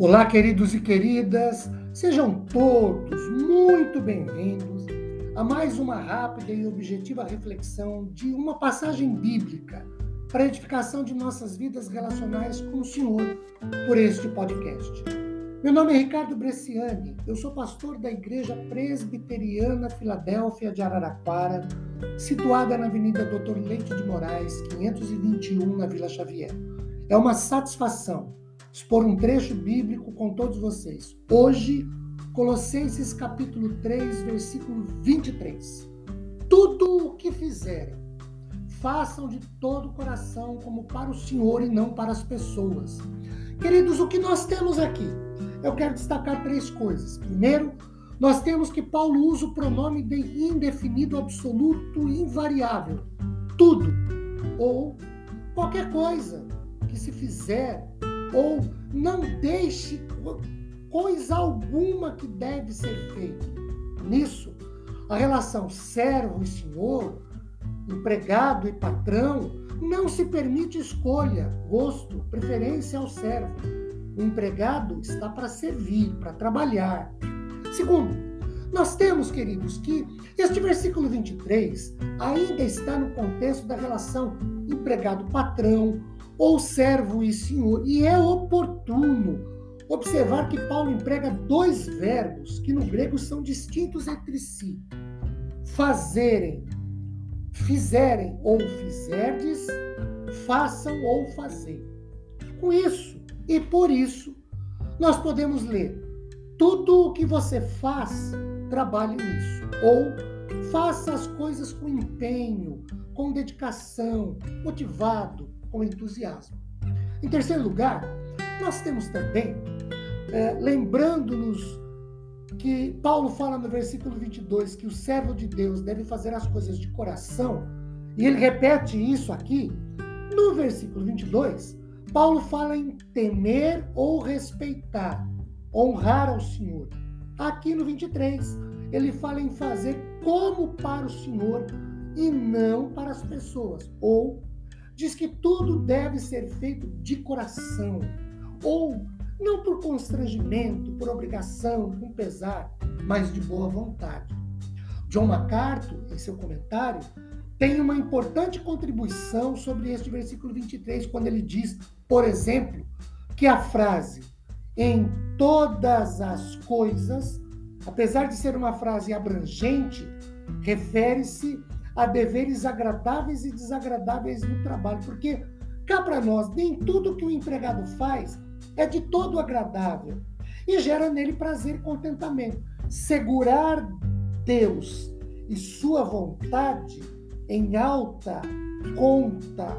Olá, queridos e queridas, sejam todos muito bem-vindos a mais uma rápida e objetiva reflexão de uma passagem bíblica para a edificação de nossas vidas relacionais com o Senhor por este podcast. Meu nome é Ricardo Bresciani, eu sou pastor da Igreja Presbiteriana Filadélfia de Araraquara, situada na Avenida Doutor Leite de Moraes, 521, na Vila Xavier. É uma satisfação expor um trecho bíblico com todos vocês. Hoje, Colossenses capítulo 3, versículo 23. Tudo o que fizerem, façam de todo o coração como para o Senhor e não para as pessoas. Queridos, o que nós temos aqui? Eu quero destacar três coisas. Primeiro, nós temos que Paulo usa o pronome de indefinido absoluto invariável. Tudo ou qualquer coisa que se fizer ou não deixe coisa alguma que deve ser feita. Nisso, a relação servo e senhor, empregado e patrão, não se permite escolha, gosto, preferência ao servo. O empregado está para servir, para trabalhar. Segundo, nós temos, queridos, que este versículo 23 ainda está no contexto da relação empregado-patrão ou servo e senhor. E é oportuno observar que Paulo emprega dois verbos que no grego são distintos entre si: fazerem, fizerem ou fizerdes, façam ou fazer. Com isso e por isso, nós podemos ler: tudo o que você faz, trabalhe nisso. Ou faça as coisas com empenho, com dedicação, motivado, com entusiasmo. Em terceiro lugar, nós temos também, é, lembrando-nos que Paulo fala no versículo 22 que o servo de Deus deve fazer as coisas de coração, e ele repete isso aqui. No versículo 22, Paulo fala em temer ou respeitar, honrar ao Senhor. Aqui no 23, ele fala em fazer como para o Senhor e não para as pessoas, ou diz que tudo deve ser feito de coração, ou não por constrangimento, por obrigação, com pesar, mas de boa vontade. John MacArthur, em seu comentário, tem uma importante contribuição sobre este versículo 23, quando ele diz, por exemplo, que a frase em todas as coisas, apesar de ser uma frase abrangente, refere-se a deveres agradáveis e desagradáveis no trabalho, porque cá para nós, nem tudo que o empregado faz é de todo agradável e gera nele prazer e contentamento. Segurar Deus e sua vontade em alta conta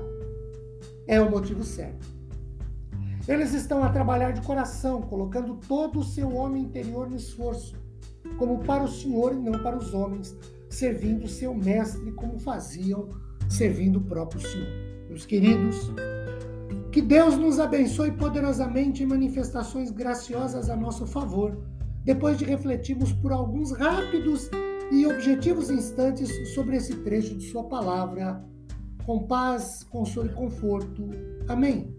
é o motivo certo. Eles estão a trabalhar de coração, colocando todo o seu homem interior no esforço, como para o Senhor e não para os homens, servindo seu mestre como faziam servindo o próprio Senhor. Meus queridos, que Deus nos abençoe poderosamente em manifestações graciosas a nosso favor, depois de refletirmos por alguns rápidos e objetivos instantes sobre esse trecho de Sua palavra. Com paz, consolo e conforto. Amém.